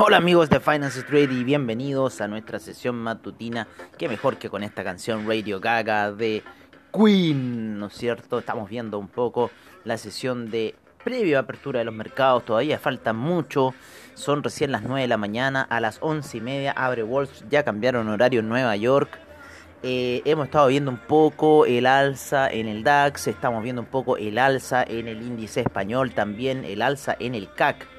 Hola amigos de Finance Trade y bienvenidos a nuestra sesión matutina. Qué mejor que con esta canción Radio Gaga de Queen, ¿no es cierto? Estamos viendo un poco la sesión de previo apertura de los mercados. Todavía falta mucho. Son recién las 9 de la mañana. A las 11 y media abre Wall Street. Ya cambiaron horario en Nueva York. Eh, hemos estado viendo un poco el alza en el DAX. Estamos viendo un poco el alza en el índice español. También el alza en el CAC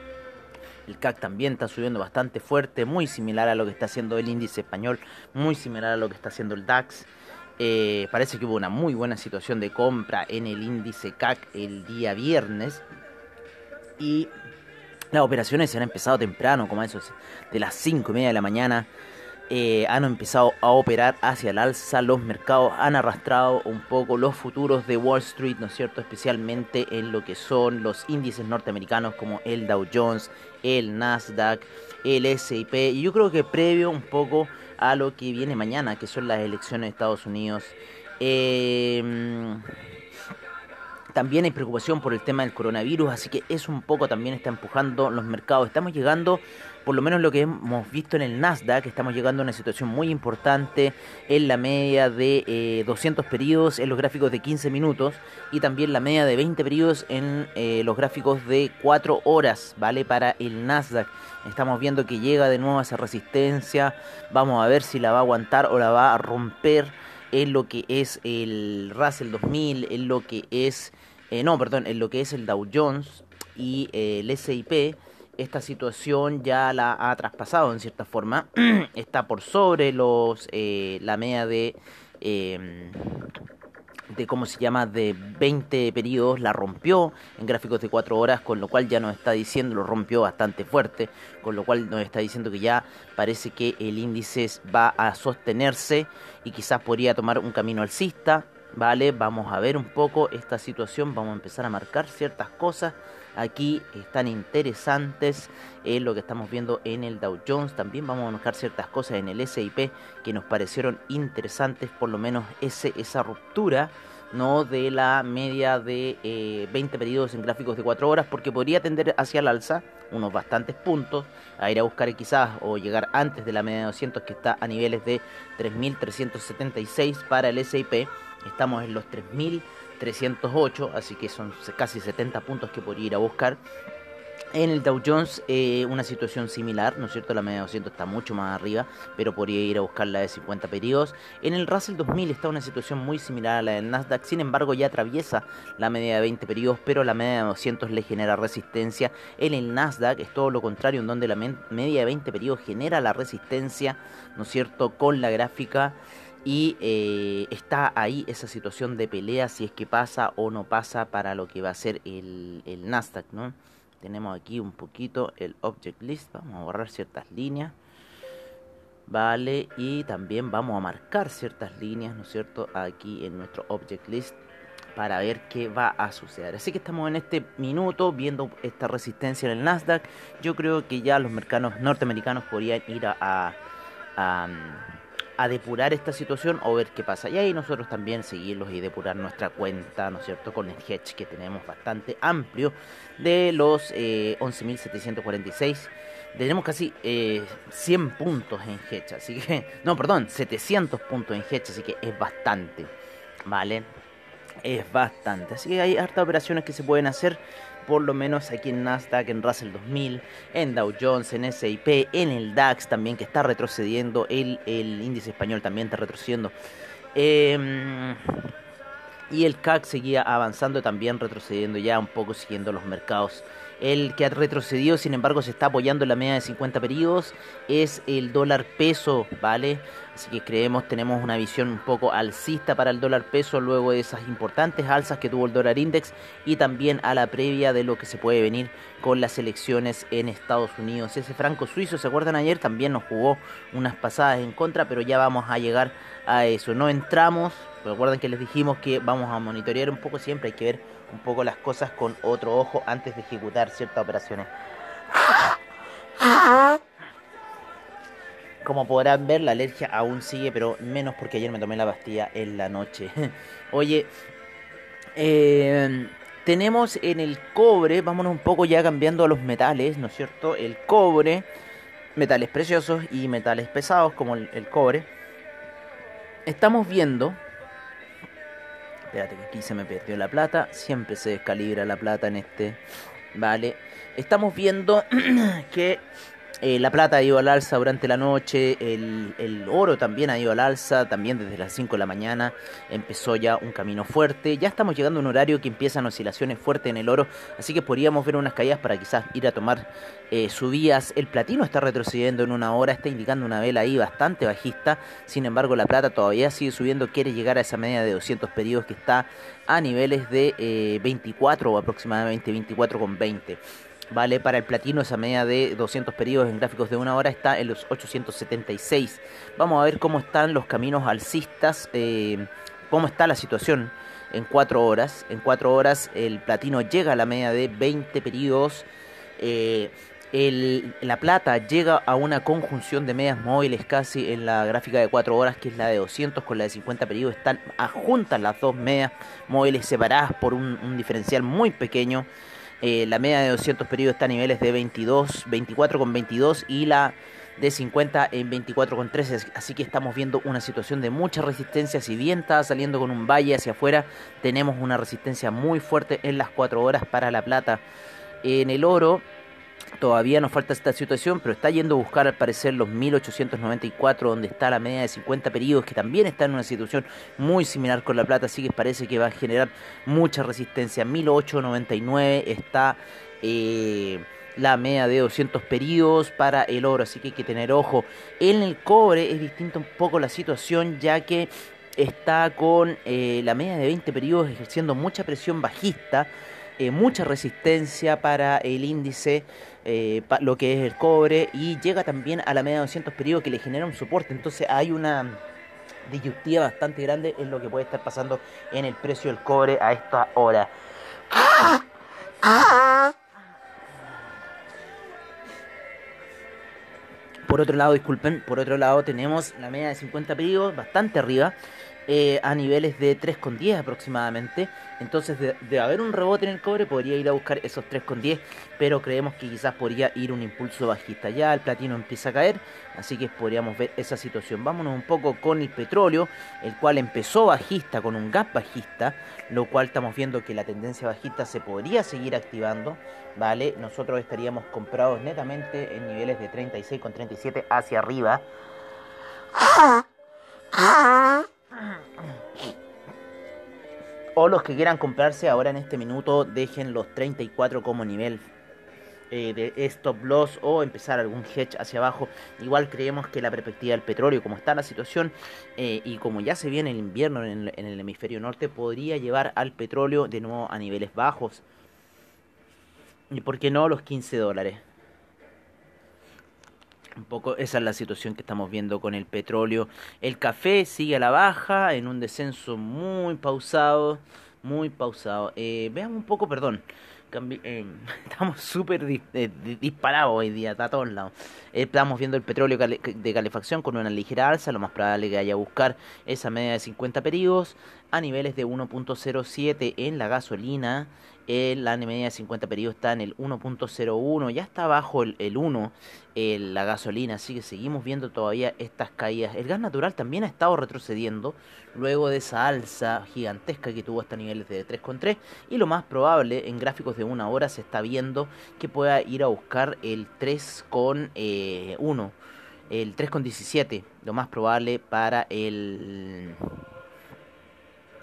el CAC también está subiendo bastante fuerte, muy similar a lo que está haciendo el índice español, muy similar a lo que está haciendo el DAX. Eh, parece que hubo una muy buena situación de compra en el índice CAC el día viernes. Y las operaciones se han empezado temprano, como eso de las 5 y media de la mañana. Eh, han empezado a operar hacia el alza, los mercados han arrastrado un poco los futuros de Wall Street, ¿no es cierto? Especialmente en lo que son los índices norteamericanos como el Dow Jones, el Nasdaq, el S&P y yo creo que previo un poco a lo que viene mañana, que son las elecciones de Estados Unidos. Eh, también hay preocupación por el tema del coronavirus, así que eso un poco también está empujando los mercados. Estamos llegando, por lo menos lo que hemos visto en el Nasdaq, estamos llegando a una situación muy importante en la media de 200 eh, periodos en los gráficos de 15 minutos y también la media de 20 periodos en eh, los gráficos de 4 horas, ¿vale? Para el Nasdaq. Estamos viendo que llega de nuevo a esa resistencia. Vamos a ver si la va a aguantar o la va a romper en lo que es el Russell 2000, en lo que es, eh, no, perdón, en lo que es el Dow Jones y eh, el SIP, esta situación ya la ha traspasado en cierta forma, está por sobre los eh, la media de em, de cómo se llama de 20 periodos la rompió en gráficos de 4 horas, con lo cual ya nos está diciendo, lo rompió bastante fuerte, con lo cual nos está diciendo que ya parece que el índice va a sostenerse y quizás podría tomar un camino alcista, ¿vale? Vamos a ver un poco esta situación, vamos a empezar a marcar ciertas cosas aquí están interesantes en lo que estamos viendo en el Dow Jones. También vamos a marcar ciertas cosas en el SIP que nos parecieron interesantes, por lo menos ese, esa ruptura no de la media de 20 eh, periodos en gráficos de 4 horas, porque podría tender hacia el alza unos bastantes puntos, a ir a buscar quizás o llegar antes de la media de 200 que está a niveles de 3.376 para el SIP. Estamos en los 3.308, así que son casi 70 puntos que podría ir a buscar. En el Dow Jones eh, una situación similar, ¿no es cierto? La media de 200 está mucho más arriba, pero podría ir a buscar la de 50 periodos. En el Russell 2000 está una situación muy similar a la del Nasdaq, sin embargo ya atraviesa la media de 20 periodos, pero la media de 200 le genera resistencia. En el Nasdaq es todo lo contrario, en donde la media de 20 periodos genera la resistencia, ¿no es cierto? Con la gráfica y eh, está ahí esa situación de pelea si es que pasa o no pasa para lo que va a ser el, el Nasdaq, ¿no? tenemos aquí un poquito el object list vamos a borrar ciertas líneas vale y también vamos a marcar ciertas líneas no es cierto aquí en nuestro object list para ver qué va a suceder. Así que estamos en este minuto viendo esta resistencia en el Nasdaq. Yo creo que ya los mercados norteamericanos podrían ir a a depurar esta situación o ver qué pasa. Y ahí nosotros también seguirlos y depurar nuestra cuenta, ¿no es cierto? Con el hedge que tenemos bastante amplio de los 11.746. Eh, tenemos casi 100 eh, puntos en hedge, así que, no, perdón, 700 puntos en hedge, así que es bastante, ¿vale? Es bastante. Así que hay hartas operaciones que se pueden hacer por lo menos aquí en Nasdaq, en Russell 2000, en Dow Jones, en S&P, en el DAX también que está retrocediendo, el, el índice español también está retrocediendo. Em, y el CAC seguía avanzando, también retrocediendo ya un poco siguiendo los mercados el que ha retrocedido, sin embargo, se está apoyando en la media de 50 periodos, es el dólar peso, ¿vale? Así que creemos, tenemos una visión un poco alcista para el dólar peso luego de esas importantes alzas que tuvo el dólar index y también a la previa de lo que se puede venir con las elecciones en Estados Unidos. Ese franco suizo, ¿se acuerdan ayer? También nos jugó unas pasadas en contra, pero ya vamos a llegar a eso. No entramos, recuerden que les dijimos que vamos a monitorear un poco siempre, hay que ver un poco las cosas con otro ojo antes de ejecutar ciertas operaciones. Como podrán ver, la alergia aún sigue, pero menos porque ayer me tomé la pastilla en la noche. Oye, eh, tenemos en el cobre, vámonos un poco ya cambiando a los metales, ¿no es cierto? El cobre, metales preciosos y metales pesados como el cobre. Estamos viendo Espérate que aquí se me perdió la plata. Siempre se descalibra la plata en este. Vale. Estamos viendo que eh, la plata ha ido al alza durante la noche, el, oro también ha ido al alza, también desde las 5 de la mañana empezó ya un camino fuerte. Ya estamos llegando a un horario que empiezan oscilaciones fuertes en el oro, así que podríamos ver unas caídas para quizás ir a tomar eh, subidas. El platino está retrocediendo en una hora, está indicando una vela ahí bastante bajista, sin embargo la plata todavía sigue subiendo, quiere llegar a esa media de 200 periodos que está a niveles de 24 eh, o aproximadamente 24,20. ¿Vale? Para el platino esa media de 200 periodos en gráficos de una hora está en los 876. Vamos a ver cómo están los caminos alcistas, eh, cómo está la situación en 4 horas. En 4 horas el platino llega a la media de 20 periodos. Eh, la plata llega a una conjunción de medias móviles casi en la gráfica de 4 horas, que es la de 200 con la de 50 periodos. Están adjuntas las dos medias móviles separadas por un diferencial muy pequeño. Eh, la media de 200 periodos está a niveles de 22, 24,22 y la de 50 en 24,13. Así que estamos viendo una situación de mucha resistencia. Si bien está saliendo con un valle hacia afuera, tenemos una resistencia muy fuerte en las 4 horas para la plata. En el oro Todavía nos falta esta situación, pero está yendo a buscar al parecer los 1894, donde está la media de 50 periodos, que también está en una situación muy similar con la plata, así que parece que va a generar mucha resistencia. 1899 está eh, la media de 200 periodos para el oro, así que hay que tener ojo. En el cobre es distinta un poco la situación, ya que está con eh, la media de 20 periodos ejerciendo mucha presión bajista. Eh, mucha resistencia para el índice eh, lo que es el cobre y llega también a la media de 200 periodos que le genera un soporte. Entonces hay una disyuntiva bastante grande en lo que puede estar pasando en el precio del cobre a esta hora. Por otro lado, disculpen, por otro lado tenemos la media de 50 periodos bastante arriba eh, a niveles de 3,10 aproximadamente. Entonces, de, haber un rebote en el cobre, podría ir a buscar esos 3,10, pero creemos que quizás podría ir un impulso bajista. Ya el platino empieza a caer, así que podríamos ver esa situación. Vámonos un poco con el petróleo, el cual empezó bajista con un gap bajista, lo cual estamos viendo que la tendencia bajista se podría seguir activando, ¿vale? Nosotros estaríamos comprados netamente en niveles de 36,37 hacia arriba. O los que quieran comprarse ahora en este minuto, dejen los 34 como nivel eh, de stop loss o empezar algún hedge hacia abajo. Igual creemos que la perspectiva del petróleo, como está la situación eh, y como ya se viene el invierno en el hemisferio norte, podría llevar al petróleo de nuevo a niveles bajos. ¿Y por qué no los 15 dólares? Un poco esa es la situación que estamos viendo con el petróleo. El café sigue a la baja, en un descenso muy pausado, muy pausado. Eh, veamos un poco, perdón. Eh, estamos súper eh, disparados hoy día, está a todos lados. estamos viendo el petróleo de calefacción con una ligera alza, lo más probable que haya a buscar esa media de 50 periodos a niveles de 1.07 en la gasolina la media de 50 periodos está en el 1.01, ya está abajo el, el 1 la gasolina, así que seguimos viendo todavía estas caídas. El gas natural también ha estado retrocediendo luego de esa alza gigantesca que tuvo hasta niveles de 3,3 y lo más probable en gráficos de una hora se está viendo que pueda ir a buscar el 3,1. Eh, el 3,17, lo más probable para el,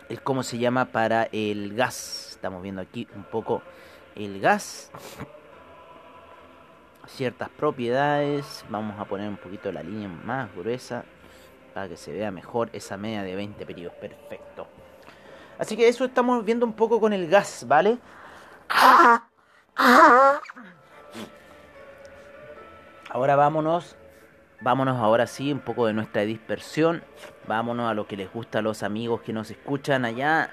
el, ¿cómo se llama? Para el gas. Estamos viendo aquí un poco el gas ciertas propiedades. Vamos a poner un poquito la línea más gruesa para que se vea mejor esa media de 20 periodos. Perfecto. Así que eso estamos viendo un poco con el gas, ¿vale? Ahora vámonos, vámonos ahora sí un poco de nuestra dispersión. Vámonos a lo que les gusta a los amigos que nos escuchan allá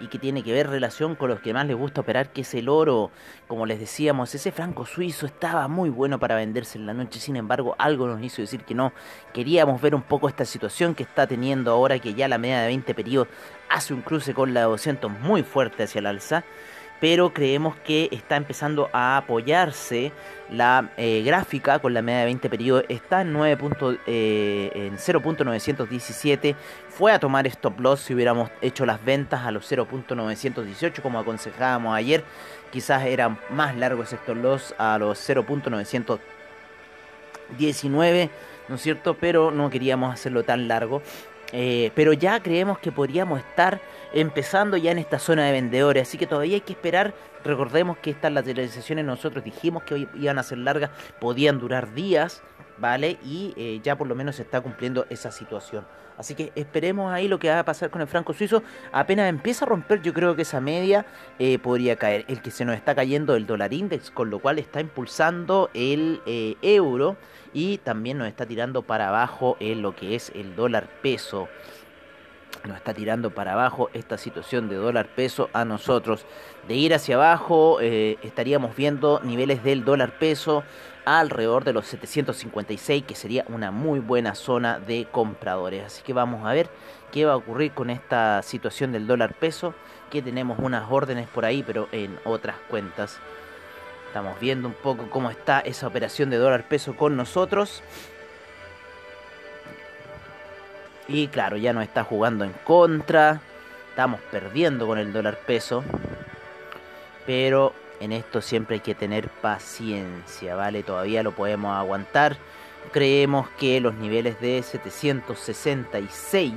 y que tiene que ver relación con los que más les gusta operar, que es el oro. Como les decíamos, ese franco suizo estaba muy bueno para venderse en la noche, sin embargo, algo nos hizo decir que no. Queríamos ver un poco esta situación que está teniendo ahora que ya la media de 20 periodos hace un cruce con la 200 muy fuerte hacia el alza pero creemos que está empezando a apoyarse la eh, gráfica con la media de 20 periodos, está en, 9 eh, en 0.917, fue a tomar stop loss si hubiéramos hecho las ventas a los 0.918 como aconsejábamos ayer, quizás era más largo ese stop loss a los 0.919, ¿no es cierto? Pero no queríamos hacerlo tan largo. Eh, pero ya creemos que podríamos estar empezando ya en esta zona de vendedores, así que todavía hay que esperar. Recordemos que estas lateralizaciones nosotros dijimos que iban a ser largas, podían durar días, ¿vale? Y eh, ya por lo menos se está cumpliendo esa situación. Así que esperemos ahí lo que va a pasar con el franco suizo. Apenas empieza a romper, yo creo que esa media eh, podría caer. El que se nos está cayendo el dólar index, con lo cual está impulsando el eh, euro y también nos está tirando para abajo en lo que es el dólar peso. Nos está tirando para abajo esta situación de dólar peso a nosotros. De ir hacia abajo eh, estaríamos viendo niveles del dólar peso alrededor de los 756, que sería una muy buena zona de compradores. Así que vamos a ver qué va a ocurrir con esta situación del dólar peso, que tenemos unas órdenes por ahí, pero en otras cuentas. Estamos viendo un poco cómo está esa operación de dólar peso con nosotros. Y claro, ya nos está jugando en contra. Estamos perdiendo con el dólar peso. Pero en esto siempre hay que tener paciencia, ¿vale? Todavía lo podemos aguantar. Creemos que los niveles de 766,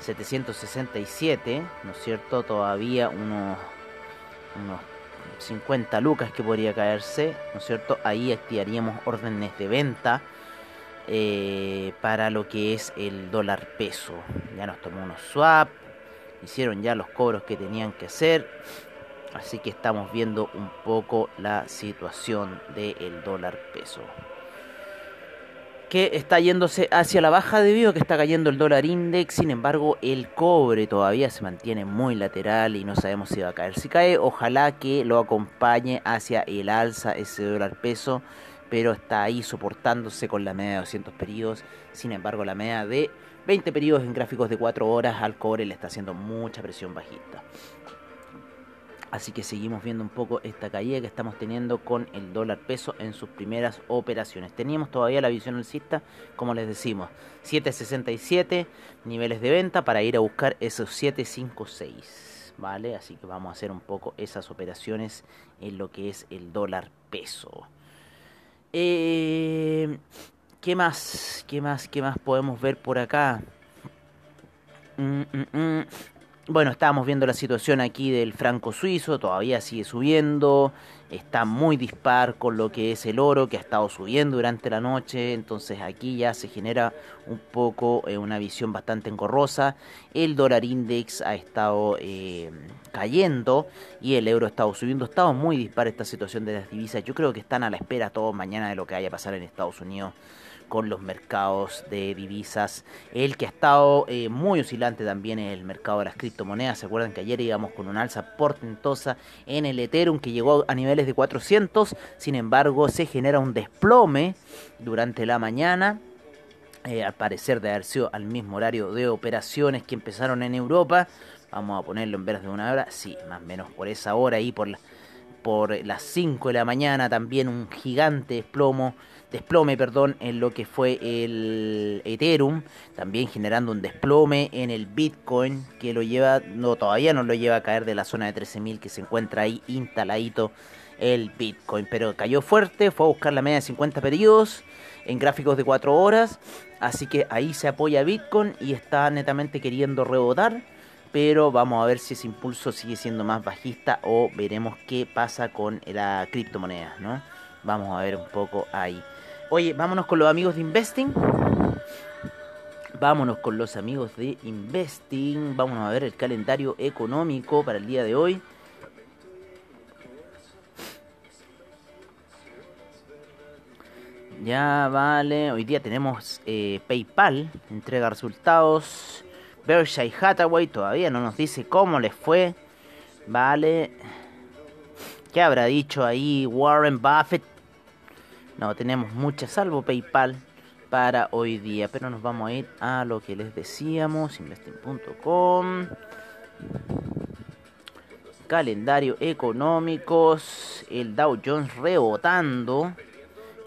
767, ¿no es cierto? Todavía unos, unos 50 lucas que podría caerse, ¿no es cierto? Ahí activaríamos órdenes de venta eh, para lo que es el dólar peso. Ya nos tomó unos swap, hicieron ya los cobros que tenían que hacer Así que estamos viendo un poco la situación del dólar peso. Que está yéndose hacia la baja debido a que está cayendo el dólar index. Sin embargo, el cobre todavía se mantiene muy lateral y no sabemos si va a caer. Si cae, ojalá que lo acompañe hacia el alza ese dólar peso. Pero está ahí soportándose con la media de 200 periodos. Sin embargo, la media de 20 periodos en gráficos de 4 horas al cobre le está haciendo mucha presión bajista. Así que seguimos viendo un poco esta caída que estamos teniendo con el dólar peso en sus primeras operaciones. Teníamos todavía la visión alcista, como les decimos, 7.67 niveles de venta para ir a buscar esos 7.56. ¿Vale? Así que vamos a hacer un poco esas operaciones en lo que es el dólar peso. Eh, ¿Qué más? ¿Qué más? ¿Qué más podemos ver por acá? Mm, mm, mm. Bueno, estábamos viendo la situación aquí del franco suizo, todavía sigue subiendo, está muy dispar con lo que es el oro que ha estado subiendo durante la noche, entonces aquí ya se genera un poco eh, una visión bastante engorrosa, el dólar index ha estado eh, cayendo y el euro ha estado subiendo, ha estado muy dispar esta situación de las divisas, yo creo que están a la espera todos mañana de lo que vaya a pasar en Estados Unidos con los mercados de divisas. El que ha estado eh, muy oscilante también en el mercado de las criptomonedas. Se acuerdan que ayer íbamos con una alza portentosa en el Ethereum que llegó a niveles de 400. Sin embargo, se genera un desplome durante la mañana. Eh, al parecer de haber sido al mismo horario de operaciones que empezaron en Europa Vamos a ponerlo en veras de una hora. Sí, más o menos por esa hora ahí, por, por las 5 de la mañana, también un gigante desplomo, desplome perdón, en lo que fue el Ethereum. También generando un desplome en el Bitcoin, que lo lleva, no, todavía no lo lleva a caer de la zona de 13.000 que se encuentra ahí instaladito el Bitcoin. Pero cayó fuerte, fue a buscar la media de 50 periodos en gráficos de 4 horas. Así que ahí se apoya Bitcoin y está netamente queriendo rebotar. Pero vamos a ver si ese impulso sigue siendo más bajista o veremos qué pasa con la criptomoneda, ¿no? Vamos a ver un poco ahí. Oye, vámonos con los amigos de Investing. Vámonos con los amigos de Investing. Vámonos a ver el calendario económico para el día de hoy. Ya vale, hoy día tenemos eh, PayPal, entrega resultados. Berkshire Hathaway todavía no nos dice cómo les fue. Vale. ¿Qué habrá dicho ahí Warren Buffett? No tenemos mucha salvo PayPal para hoy día. Pero nos vamos a ir a lo que les decíamos. Investing.com. Calendario económicos. El Dow Jones rebotando.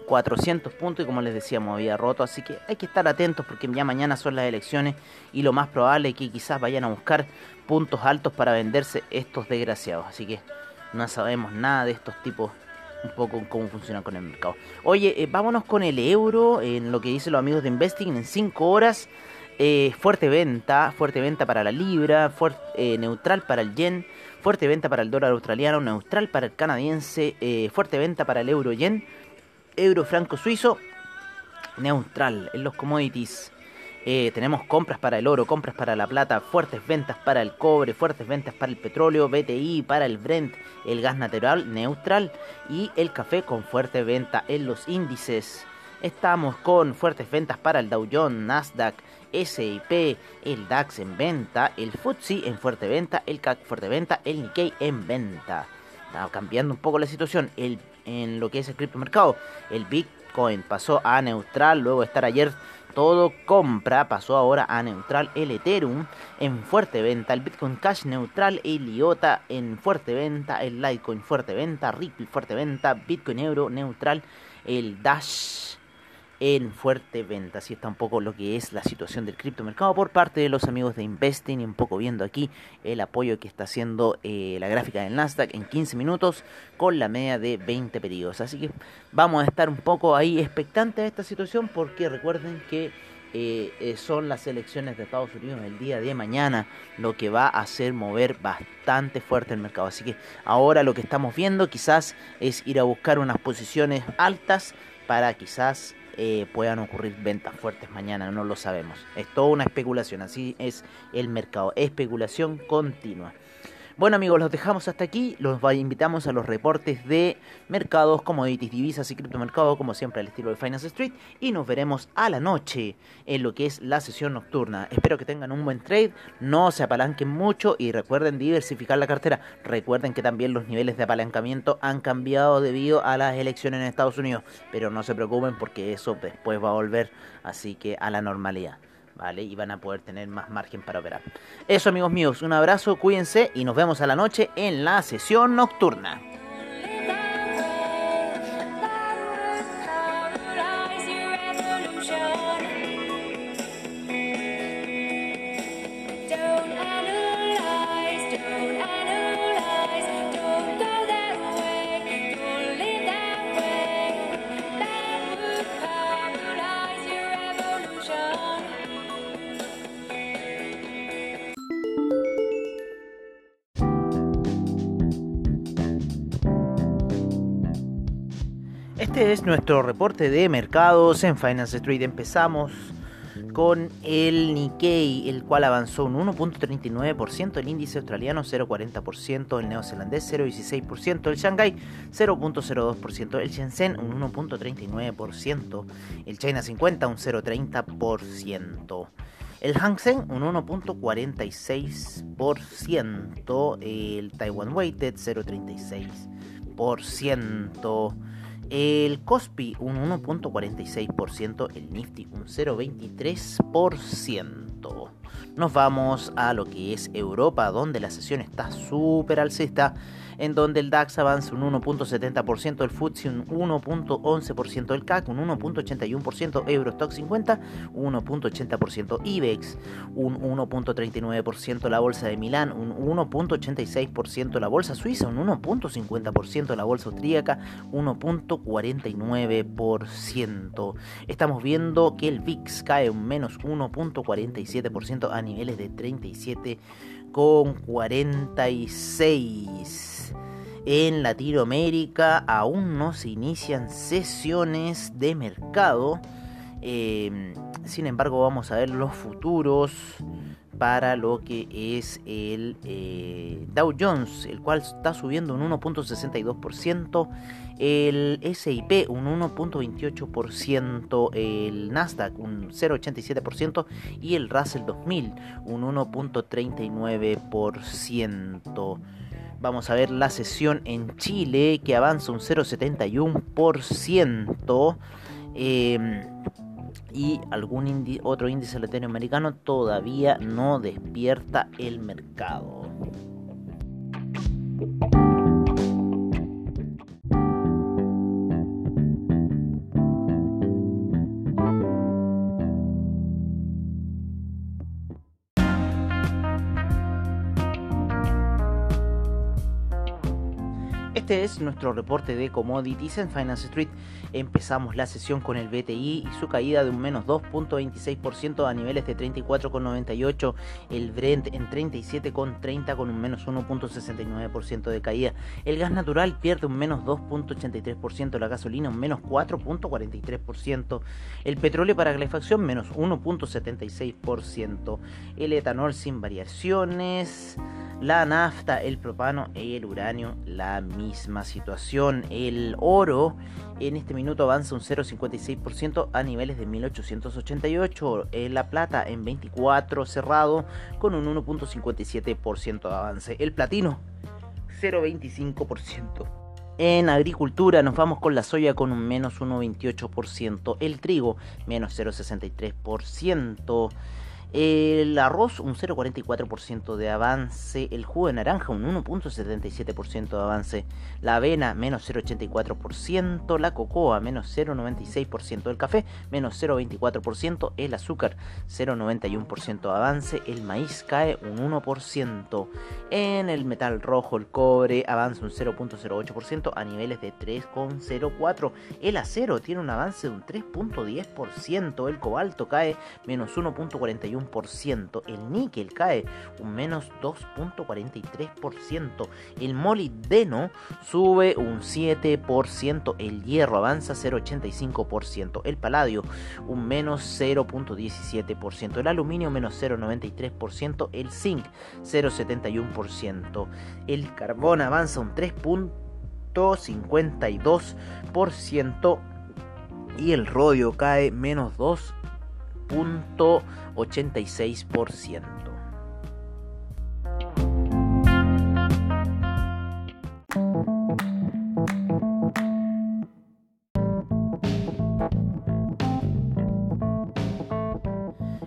400 puntos y como les decíamos había roto, así que hay que estar atentos porque ya mañana son las elecciones y lo más probable es que quizás vayan a buscar puntos altos para venderse estos desgraciados, así que no sabemos nada de estos tipos un poco cómo funcionan con el mercado. Oye, eh, vámonos con el euro, en lo que dicen los amigos de Investing, en 5 horas, eh, fuerte venta, fuerte venta para la libra, eh, neutral para el yen, fuerte venta para el dólar australiano, neutral para el canadiense, fuerte venta para el euro yen, euro franco suizo neutral en los commodities. Eh, tenemos compras para el oro, compras para la plata, fuertes ventas para el cobre, fuertes ventas para el petróleo, BTI, para el Brent, el gas natural neutral y el café con fuerte venta en los índices. Estamos con fuertes ventas para el Dow Jones, Nasdaq, SIP, el DAX en venta, el FTSE en fuerte venta, el CAC fuerte venta, el Nikkei en venta. Está cambiando un poco la situación. El en lo que es el criptomercado. El Bitcoin pasó a neutral luego de estar ayer todo compra, pasó ahora a neutral el Ethereum en fuerte venta, el Bitcoin Cash neutral, el IOTA en fuerte venta, el Litecoin fuerte venta, Ripple fuerte venta, Bitcoin Euro neutral, el Dash en fuerte venta. Así está un poco lo que es la situación del criptomercado por parte de los amigos de Investing y un poco viendo aquí el apoyo que está haciendo eh, la gráfica del Nasdaq en 15 minutos con la media de 20 periodos. Así que vamos a estar un poco ahí expectantes a esta situación porque recuerden que eh, eh, son las elecciones de Estados Unidos el día de mañana lo que va a hacer mover bastante fuerte el mercado. Así que ahora lo que estamos viendo quizás es ir a buscar unas posiciones altas para quizás eh, puedan ocurrir ventas fuertes mañana, no lo sabemos. Es toda una especulación, así es el mercado, especulación continua. Bueno amigos, los dejamos hasta aquí. Los invitamos a los reportes de mercados, commodities, divisas y criptomercados, como siempre al estilo de Finance Street. Y nos veremos a la noche en lo que es la sesión nocturna. Espero que tengan un buen trade, no se apalanquen mucho y recuerden diversificar la cartera. Recuerden que también los niveles de apalancamiento han cambiado debido a las elecciones en Estados Unidos. Pero no se preocupen porque eso después va a volver así que a la normalidad. ¿Vale? Y van a poder tener más margen para operar. Eso amigos míos, un abrazo, cuídense y nos vemos a la noche en la sesión nocturna. Nuestro reporte de mercados en Finance Street. Empezamos con el Nikkei, el cual avanzó un 1.39%, el índice australiano 0.40%, el neozelandés 0.16%, el Shanghai 0.02%, el Shenzhen un 1.39%, el China 50 un 0.30%. El Hang Seng un 1.46%, el Taiwan Weighted 0.36%, el Cospi un 1.46%, el Nifty un 0.23%. Nos vamos a lo que es Europa, donde la sesión está súper alcista en donde el DAX avanza un 1.70%, el FTSE un 1.11%, el CAC un 1.81%, Eurostock 50 1.80%, IBEX un 1.39%, la bolsa de Milán un 1.86%, la bolsa suiza un 1.50%, la bolsa austríaca 1.49%. Estamos viendo que el VIX cae un menos 1.47% a niveles de 37 con 46. En Latinoamérica aún no se inician sesiones de mercado. Eh, sin embargo, vamos a ver los futuros para lo que es el eh, Dow Jones, el cual está subiendo un 1.62%, el SIP un 1.28%, el Nasdaq un 0.87% y el Russell 2000 un 1.39%. Vamos a ver la sesión en Chile que avanza un 0.71%. Eh, y algún otro índice latinoamericano todavía no despierta el mercado. Este es nuestro reporte de commodities en Finance Street. Empezamos la sesión con el BTI y su caída de un menos 2.26% a niveles de 34,98. El Brent en 37,30 con un menos 1.69% de caída. El gas natural pierde un menos 2.83%. La gasolina un menos 4.43%. El petróleo para calefacción menos 1.76%. El etanol sin variaciones la nafta, el propano y el uranio la misma situación. El oro en este minuto avanza un 0,56% a niveles de 1888. La plata en 24 cerrado con un 1,57% de avance. El platino 0,25%. En agricultura nos vamos con la soya con un menos 1,28%, el trigo menos 0,63%, el arroz un 0,44% de avance, el jugo de naranja un 1,77% de avance, la avena menos 0,84%, la cocoa menos 0,96%, el café menos 0,24%, el azúcar 0,91% de avance, el maíz cae un 1%, en el metal rojo el cobre avanza un 0,08% a niveles de 3,04%, el acero tiene un avance de un 3,10%, el cobalto cae menos 1,41%, el níquel cae un menos 2.43%, el molibdeno sube un 7%, el hierro avanza 0.85%, el paladio un menos 0.17%, el aluminio menos 0.93%, el zinc 0.71%, el carbón avanza un 3.52% y el rodio cae menos 2 0.86%.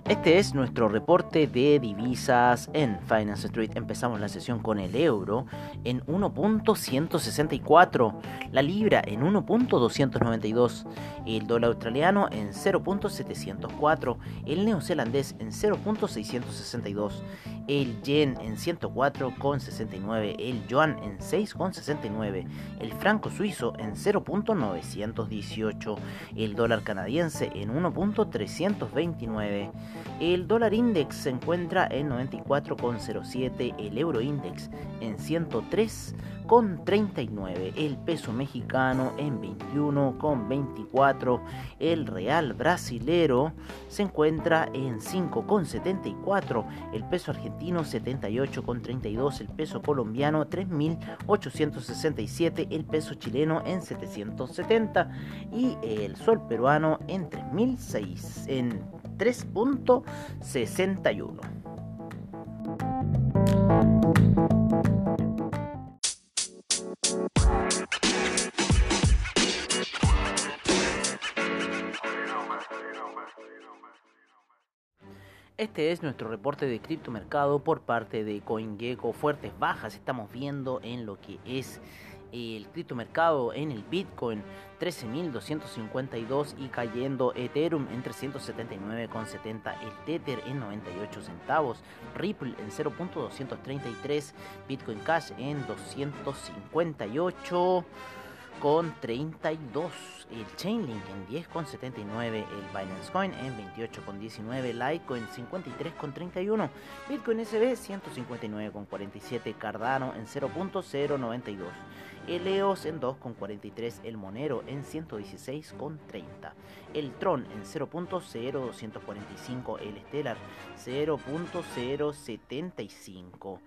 Este es nuestro reporte de divisas en Finance Street. Empezamos la sesión con el euro en 1.164, la libra en 1.292, el dólar australiano en 0.704, el neozelandés en 0.662, el yen en 104,69, el yuan en 6,69, el franco suizo en 0.918, el dólar canadiense en 1.329, el dólar index se encuentra en 94,07, el euro index en 103,39, el peso mexicano en 21,24, el real brasilero se encuentra en 5,74, el peso argentino 78,32, el peso colombiano 3.867, el peso chileno en 770 y el sol peruano en 3.006 en 3.61. Este es nuestro reporte de criptomercado por parte de CoinGecko. Fuertes bajas estamos viendo en lo que es el criptomercado en el Bitcoin 13.252 y cayendo Ethereum en 379,70 el Tether en 98 centavos Ripple en 0.233 Bitcoin Cash en 258 con 32, el Chainlink en 10,79, el Binance Coin en 28,19, Litecoin 53,31, Bitcoin SB 159,47, Cardano en 0.092, el EOS en 2,43, el Monero en 116,30, el Tron en 0.0245, el Stellar 0.075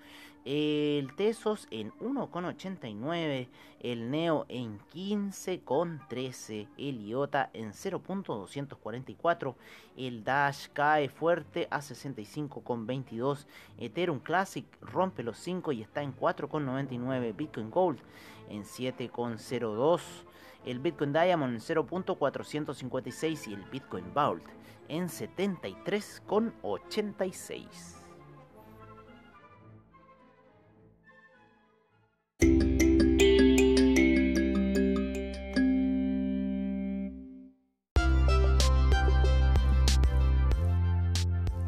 el Tesos en 1,89, el Neo en 15,13, el IOTA en 0.244, el Dash cae fuerte a 65,22, Ethereum Classic rompe los 5 y está en 4,99, Bitcoin Gold en 7,02, el Bitcoin Diamond en 0.456 y el Bitcoin Vault en 73,86.